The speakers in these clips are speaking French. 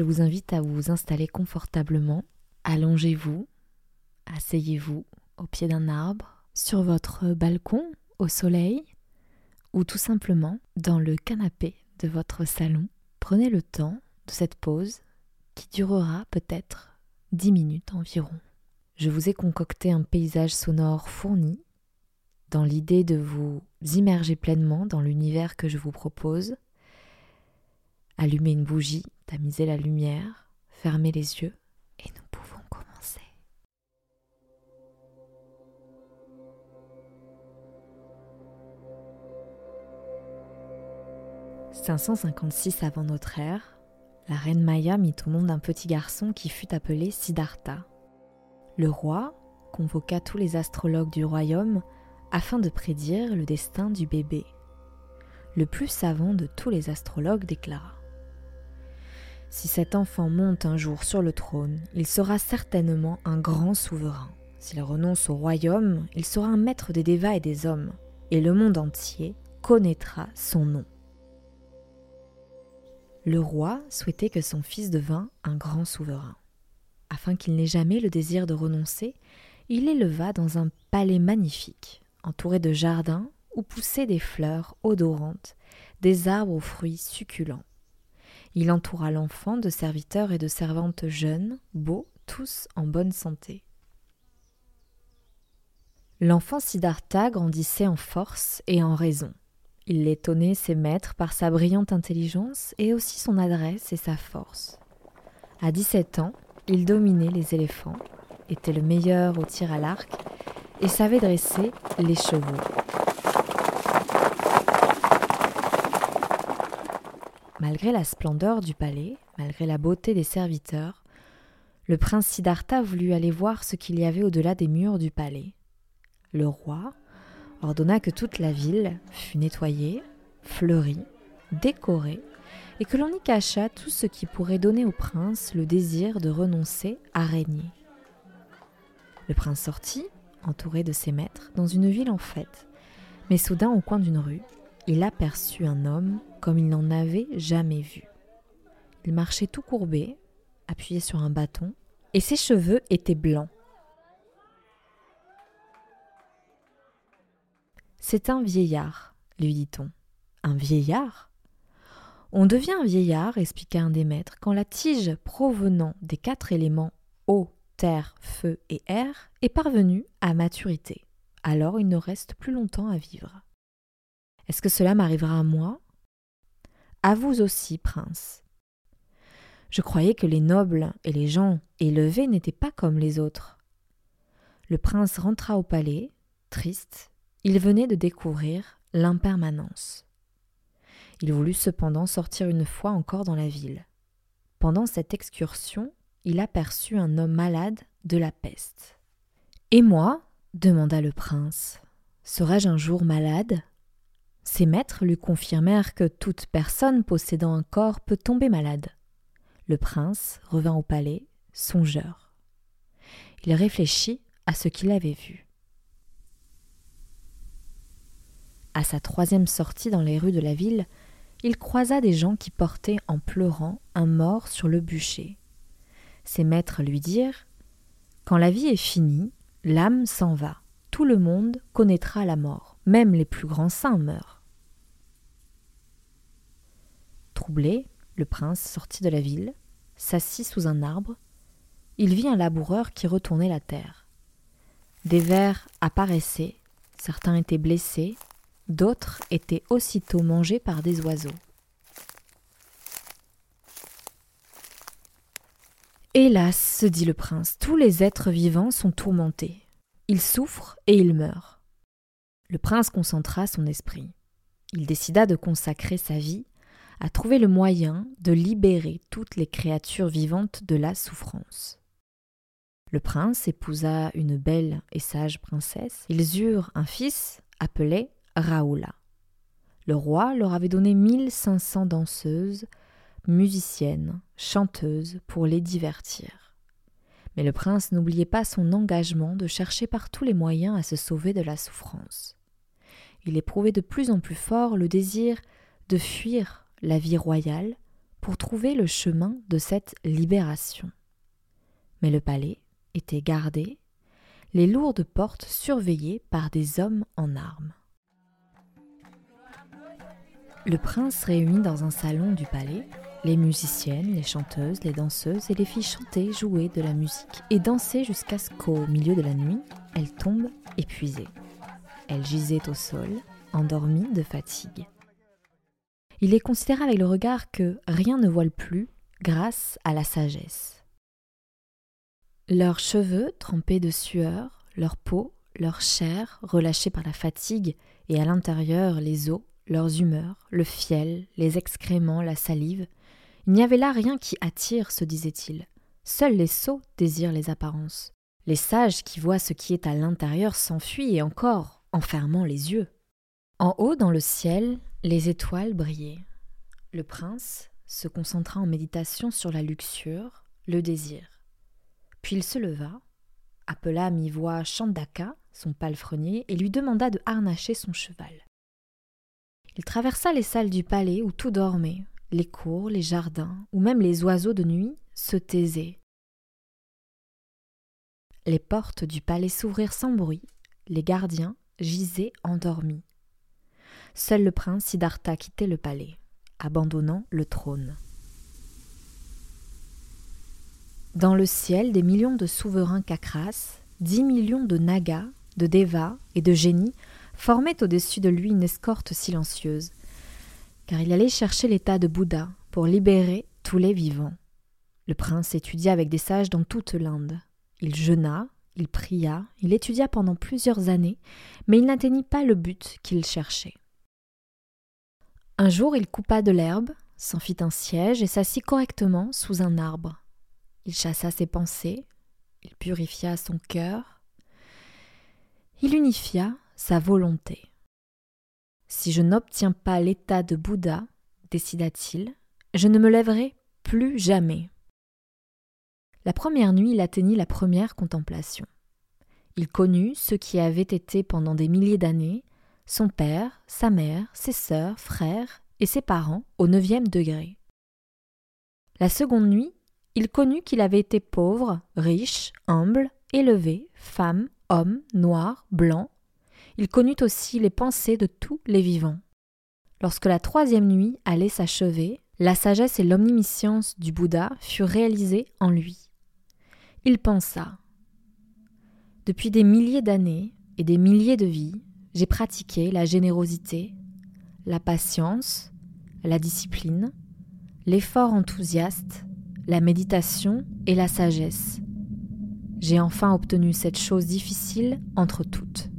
je vous invite à vous installer confortablement. Allongez-vous, asseyez-vous au pied d'un arbre, sur votre balcon, au soleil, ou tout simplement dans le canapé de votre salon. Prenez le temps de cette pause qui durera peut-être dix minutes environ. Je vous ai concocté un paysage sonore fourni dans l'idée de vous immerger pleinement dans l'univers que je vous propose. Allumez une bougie, la lumière, fermez les yeux et nous pouvons commencer. 556 avant notre ère, la reine Maya mit au monde un petit garçon qui fut appelé Siddhartha. Le roi convoqua tous les astrologues du royaume afin de prédire le destin du bébé. Le plus savant de tous les astrologues déclara Si cet enfant monte un jour sur le trône, il sera certainement un grand souverain. S'il renonce au royaume, il sera un maître des dévas et des hommes, et le monde entier connaîtra son nom. Le roi souhaitait que son fils devînt un grand souverain. Afin qu'il n'ait jamais le désir de renoncer, il éleva dans un palais magnifique, entouré de jardins où poussaient des fleurs odorantes, des arbres aux fruits succulents. Il entoura l'enfant de serviteurs et de servantes jeunes, beaux, tous en bonne santé. L'enfant Siddhartha grandissait en force et en raison. Il étonnait ses maîtres par sa brillante intelligence et aussi son adresse et sa force. À 17 ans, il dominait les éléphants, était le meilleur au tir à l'arc et savait dresser les chevaux. Malgré la splendeur du palais, malgré la beauté des serviteurs, le prince Siddhartha voulut aller voir ce qu'il y avait au-delà des murs du palais. Le roi ordonna que toute la ville fût nettoyée, fleurie, décorée, et que l'on y cachât tout ce qui pourrait donner au prince le désir de renoncer à régner. Le prince sortit, entouré de ses maîtres, dans une ville en fête. Mais soudain, au coin d'une rue, il aperçut un homme comme il n'en avait jamais vu. Il marchait tout courbé, appuyé sur un bâton, et ses cheveux étaient blancs. C'est un vieillard, lui dit-on. Un vieillard? On devient un vieillard, expliqua un des maîtres, quand la tige provenant des quatre éléments eau, terre, feu et air est parvenu à maturité. Alors il ne reste plus longtemps à vivre. Est-ce que cela m'arrivera à moi? À vous aussi, prince. Je croyais que les nobles et les gens élevés n'étaient pas comme les autres. Le prince rentra au palais, triste. Il venait de découvrir l'impermanence. Il voulut cependant sortir une fois encore dans la ville. Pendant cette excursion, il aperçut un homme malade de la peste. Et moi? demanda le prince. Serais-je un jour malade? Ses maîtres lui confirmèrent que toute personne possédant un corps peut tomber malade. Le prince revint au palais, songeur. Il réfléchit à ce qu'il avait vu. À sa troisième sortie dans les rues de la ville, il croisa des gens qui portaient en pleurant un mort sur le bûcher. Ses maîtres lui dirent Quand la vie est finie, l'âme s'en va. Tout le monde connaîtra la mort. Même les plus grands saints meurent. Troublé, le prince sortit de la ville, s'assit sous un arbre. Il vit un laboureur qui retournait la terre. Des vers apparaissaient, certains étaient blessés, d'autres étaient aussitôt mangés par des oiseaux. Hélas, se dit le prince, tous les êtres vivants sont tourmentés. Ils souffrent et ils meurent. Le prince concentra son esprit. Il décida de consacrer sa vie à trouver le moyen de libérer toutes les créatures vivantes de la souffrance. Le prince épousa une belle et sage princesse. Ils eurent un fils appelé Raoula. Le roi leur avait donné mille cinq cents danseuses musicienne, chanteuse, pour les divertir. Mais le prince n'oubliait pas son engagement de chercher par tous les moyens à se sauver de la souffrance. Il éprouvait de plus en plus fort le désir de fuir la vie royale pour trouver le chemin de cette libération. Mais le palais était gardé, les lourdes portes surveillées par des hommes en armes. Le prince réunit dans un salon du palais les musiciennes, les chanteuses, les danseuses et les filles chantaient, jouaient de la musique et dansaient jusqu'à ce qu'au milieu de la nuit, elles tombent épuisées. Elles gisaient au sol, endormies de fatigue. Il est considéré avec le regard que rien ne voile plus grâce à la sagesse. Leurs cheveux trempés de sueur, leur peau, leur chair relâchée par la fatigue et à l'intérieur les os, leurs humeurs, le fiel, les excréments, la salive, il n'y avait là rien qui attire, se disait-il. Seuls les sots désirent les apparences. Les sages qui voient ce qui est à l'intérieur s'enfuient et encore, en fermant les yeux. En haut dans le ciel, les étoiles brillaient. Le prince se concentra en méditation sur la luxure, le désir. Puis il se leva, appela à mi-voix Chandaka, son palefrenier, et lui demanda de harnacher son cheval. Il traversa les salles du palais où tout dormait, les cours, les jardins, ou même les oiseaux de nuit se taisaient. Les portes du palais s'ouvrirent sans bruit, les gardiens gisaient endormis. Seul le prince Siddhartha quittait le palais, abandonnant le trône. Dans le ciel, des millions de souverains kakras, dix millions de nagas, de devas et de génies formaient au-dessus de lui une escorte silencieuse, car il allait chercher l'état de Bouddha pour libérer tous les vivants. Le prince étudia avec des sages dans toute l'Inde. Il jeûna, il pria, il étudia pendant plusieurs années, mais il n'atteignit pas le but qu'il cherchait. Un jour, il coupa de l'herbe, s'en fit un siège et s'assit correctement sous un arbre. Il chassa ses pensées, il purifia son cœur, il unifia sa volonté. Si je n'obtiens pas l'état de Bouddha, décida-t-il, je ne me lèverai plus jamais. La première nuit, il atteignit la première contemplation. Il connut ce qui avait été pendant des milliers d'années son père, sa mère, ses sœurs, frères et ses parents au neuvième degré. La seconde nuit, il connut qu'il avait été pauvre, riche, humble, élevé, femme, homme, noir, blanc, il connut aussi les pensées de tous les vivants. Lorsque la troisième nuit allait s'achever, la sagesse et l'omniscience du Bouddha furent réalisées en lui. Il pensa Depuis des milliers d'années et des milliers de vies, j'ai pratiqué la générosité, la patience, la discipline, l'effort enthousiaste, la méditation et la sagesse. J'ai enfin obtenu cette chose difficile entre toutes.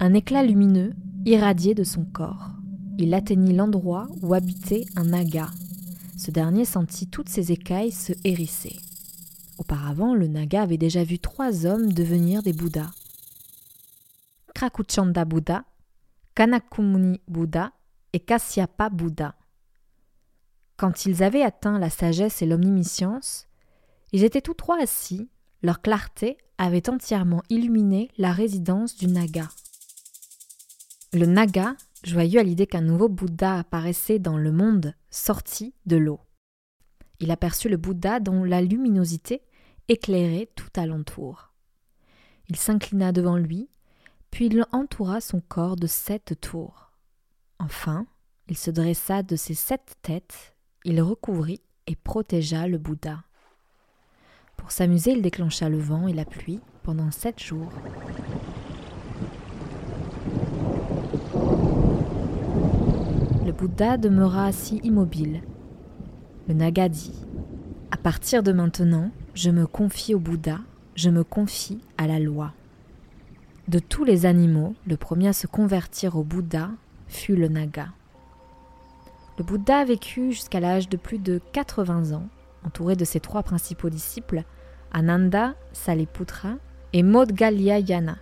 Un éclat lumineux irradiait de son corps. Il atteignit l'endroit où habitait un naga. Ce dernier sentit toutes ses écailles se hérisser. Auparavant, le naga avait déjà vu trois hommes devenir des Bouddhas. Krakuchanda Bouddha, Kanakumuni Bouddha et Kasyapa Bouddha. Quand ils avaient atteint la sagesse et l'omniscience, ils étaient tous trois assis, leur clarté avait entièrement illuminé la résidence du Naga. Le Naga, joyeux à l'idée qu'un nouveau Bouddha apparaissait dans le monde, sortit de l'eau. Il aperçut le Bouddha dont la luminosité éclairait tout alentour. Il s'inclina devant lui, puis il entoura son corps de sept tours. Enfin, il se dressa de ses sept têtes, il recouvrit et protégea le Bouddha. Pour s'amuser, il déclencha le vent et la pluie pendant sept jours. Bouddha demeura assis immobile. Le Naga dit À partir de maintenant, je me confie au Bouddha, je me confie à la loi. De tous les animaux, le premier à se convertir au Bouddha fut le Naga. Le Bouddha a vécu jusqu'à l'âge de plus de 80 ans, entouré de ses trois principaux disciples, Ananda, Saliputra et Modgalyayana.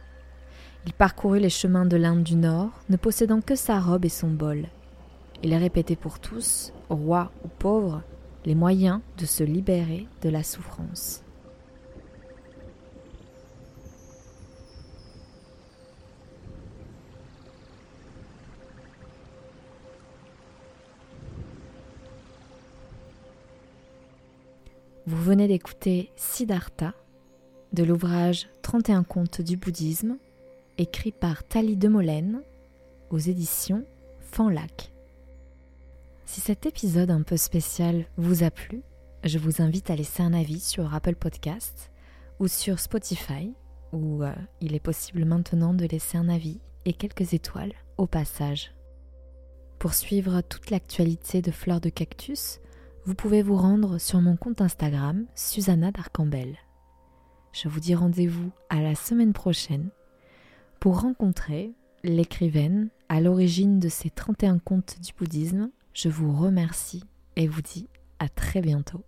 Il parcourut les chemins de l'Inde du Nord, ne possédant que sa robe et son bol, il répétait pour tous, rois ou pauvres, les moyens de se libérer de la souffrance. Vous venez d'écouter Siddhartha de l'ouvrage 31 contes du bouddhisme, écrit par Thalie Demolène aux éditions Fanlac. Si cet épisode un peu spécial vous a plu, je vous invite à laisser un avis sur Apple Podcast ou sur Spotify, où euh, il est possible maintenant de laisser un avis et quelques étoiles au passage. Pour suivre toute l'actualité de Fleurs de Cactus, vous pouvez vous rendre sur mon compte Instagram, Susanna Darcambel. Je vous dis rendez-vous à la semaine prochaine pour rencontrer l'écrivaine à l'origine de ces 31 contes du bouddhisme. Je vous remercie et vous dis à très bientôt.